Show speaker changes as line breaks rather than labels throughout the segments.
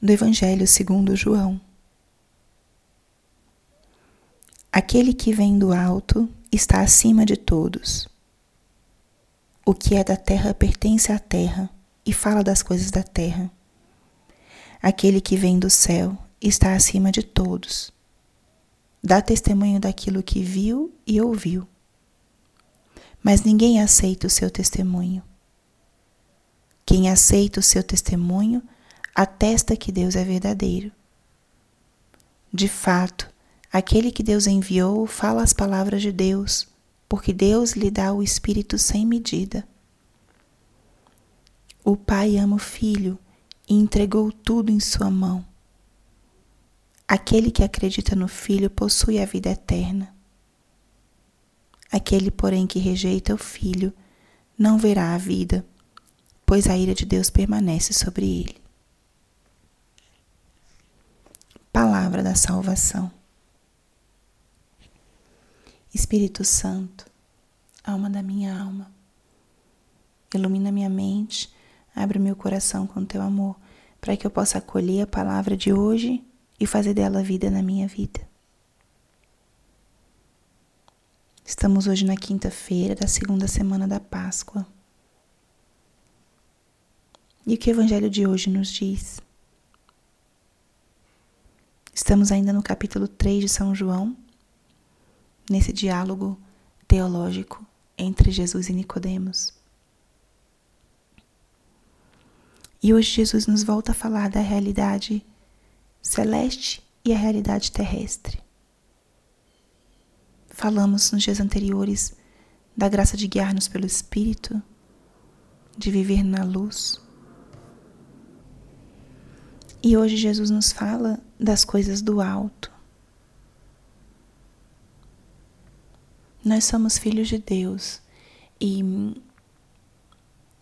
do Evangelho segundo João. Aquele que vem do alto está acima de todos. O que é da terra pertence à terra e fala das coisas da terra. Aquele que vem do céu está acima de todos. Dá testemunho daquilo que viu e ouviu. Mas ninguém aceita o seu testemunho. Quem aceita o seu testemunho atesta que Deus é verdadeiro. De fato, aquele que Deus enviou fala as palavras de Deus, porque Deus lhe dá o Espírito sem medida. O Pai ama o Filho e entregou tudo em sua mão. Aquele que acredita no Filho possui a vida eterna. Aquele, porém, que rejeita o Filho não verá a vida, pois a ira de Deus permanece sobre ele. Palavra da salvação. Espírito Santo, alma da minha alma, ilumina minha mente Abre meu coração com teu amor, para que eu possa acolher a palavra de hoje e fazer dela vida na minha vida. Estamos hoje na quinta-feira da segunda semana da Páscoa. E o que o Evangelho de hoje nos diz? Estamos ainda no capítulo 3 de São João, nesse diálogo teológico entre Jesus e Nicodemos. E hoje Jesus nos volta a falar da realidade celeste e a realidade terrestre. Falamos nos dias anteriores da graça de guiar-nos pelo Espírito, de viver na luz. E hoje Jesus nos fala das coisas do alto. Nós somos filhos de Deus e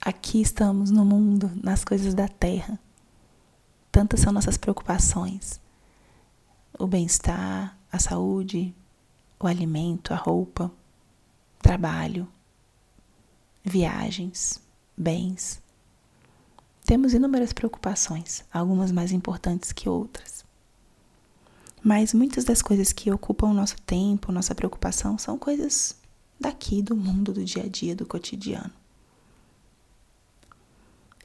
Aqui estamos no mundo, nas coisas da terra. Tantas são nossas preocupações: o bem-estar, a saúde, o alimento, a roupa, trabalho, viagens, bens. Temos inúmeras preocupações, algumas mais importantes que outras. Mas muitas das coisas que ocupam o nosso tempo, nossa preocupação, são coisas daqui, do mundo, do dia a dia, do cotidiano.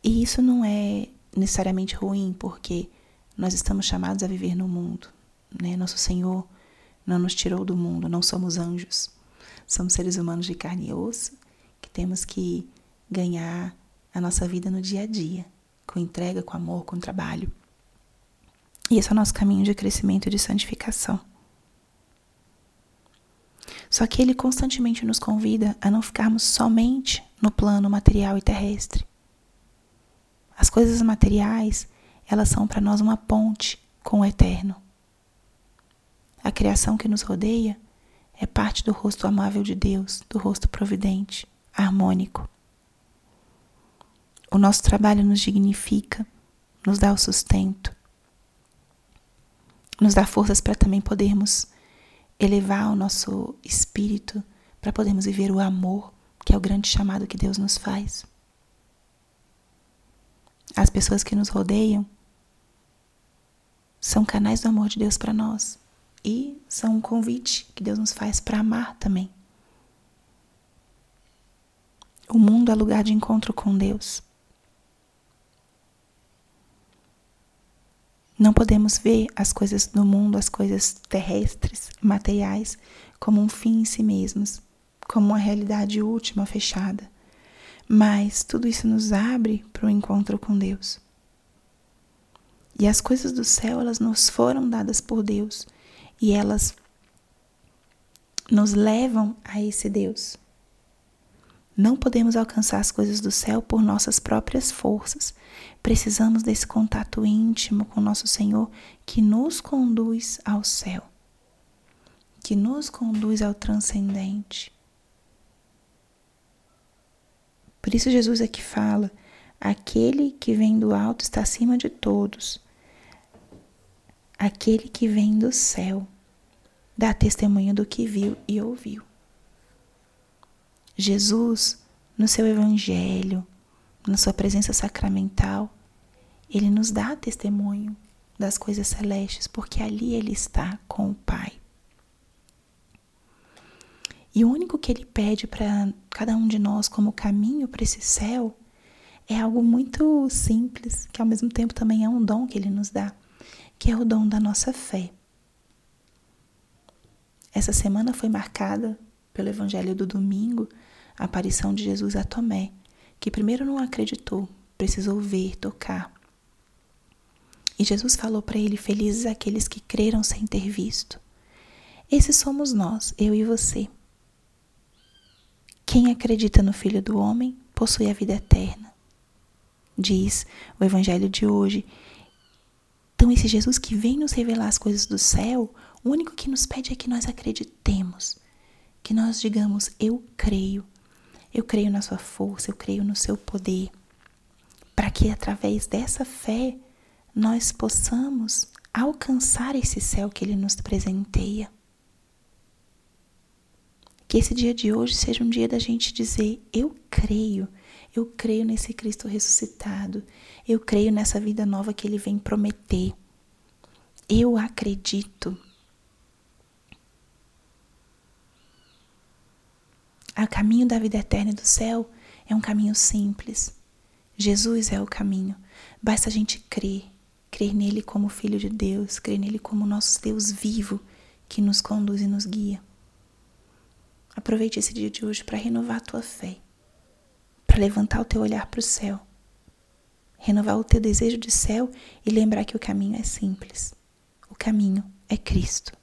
E isso não é necessariamente ruim, porque nós estamos chamados a viver no mundo. Né? Nosso Senhor não nos tirou do mundo, não somos anjos. Somos seres humanos de carne e osso que temos que ganhar a nossa vida no dia a dia, com entrega, com amor, com trabalho. E esse é o nosso caminho de crescimento e de santificação. Só que ele constantemente nos convida a não ficarmos somente no plano material e terrestre, as coisas materiais, elas são para nós uma ponte com o eterno. A criação que nos rodeia é parte do rosto amável de Deus, do rosto providente, harmônico. O nosso trabalho nos dignifica, nos dá o sustento, nos dá forças para também podermos elevar o nosso espírito, para podermos viver o amor, que é o grande chamado que Deus nos faz. As pessoas que nos rodeiam são canais do amor de Deus para nós e são um convite que Deus nos faz para amar também. O mundo é lugar de encontro com Deus. Não podemos ver as coisas do mundo, as coisas terrestres, materiais, como um fim em si mesmos, como uma realidade última fechada. Mas tudo isso nos abre para o encontro com Deus. E as coisas do céu, elas nos foram dadas por Deus e elas nos levam a esse Deus. Não podemos alcançar as coisas do céu por nossas próprias forças. Precisamos desse contato íntimo com nosso Senhor que nos conduz ao céu, que nos conduz ao transcendente. Por isso, Jesus aqui fala: aquele que vem do alto está acima de todos. Aquele que vem do céu dá testemunho do que viu e ouviu. Jesus, no seu evangelho, na sua presença sacramental, ele nos dá testemunho das coisas celestes, porque ali ele está com o Pai. E o único que ele pede para cada um de nós como caminho para esse céu é algo muito simples, que ao mesmo tempo também é um dom que ele nos dá, que é o dom da nossa fé. Essa semana foi marcada pelo evangelho do domingo, a aparição de Jesus a Tomé, que primeiro não acreditou, precisou ver, tocar. E Jesus falou para ele: Felizes aqueles que creram sem ter visto. Esses somos nós, eu e você. Quem acredita no Filho do Homem possui a vida eterna. Diz o Evangelho de hoje. Então, esse Jesus que vem nos revelar as coisas do céu, o único que nos pede é que nós acreditemos, que nós digamos: Eu creio, eu creio na Sua força, eu creio no Seu poder, para que através dessa fé nós possamos alcançar esse céu que Ele nos presenteia. Que esse dia de hoje seja um dia da gente dizer: Eu creio, eu creio nesse Cristo ressuscitado, eu creio nessa vida nova que Ele vem prometer. Eu acredito. O caminho da vida eterna e do céu é um caminho simples. Jesus é o caminho. Basta a gente crer, crer nele como Filho de Deus, crer nele como nosso Deus vivo que nos conduz e nos guia. Aproveite esse dia de hoje para renovar a tua fé, para levantar o teu olhar para o céu, renovar o teu desejo de céu e lembrar que o caminho é simples. O caminho é Cristo.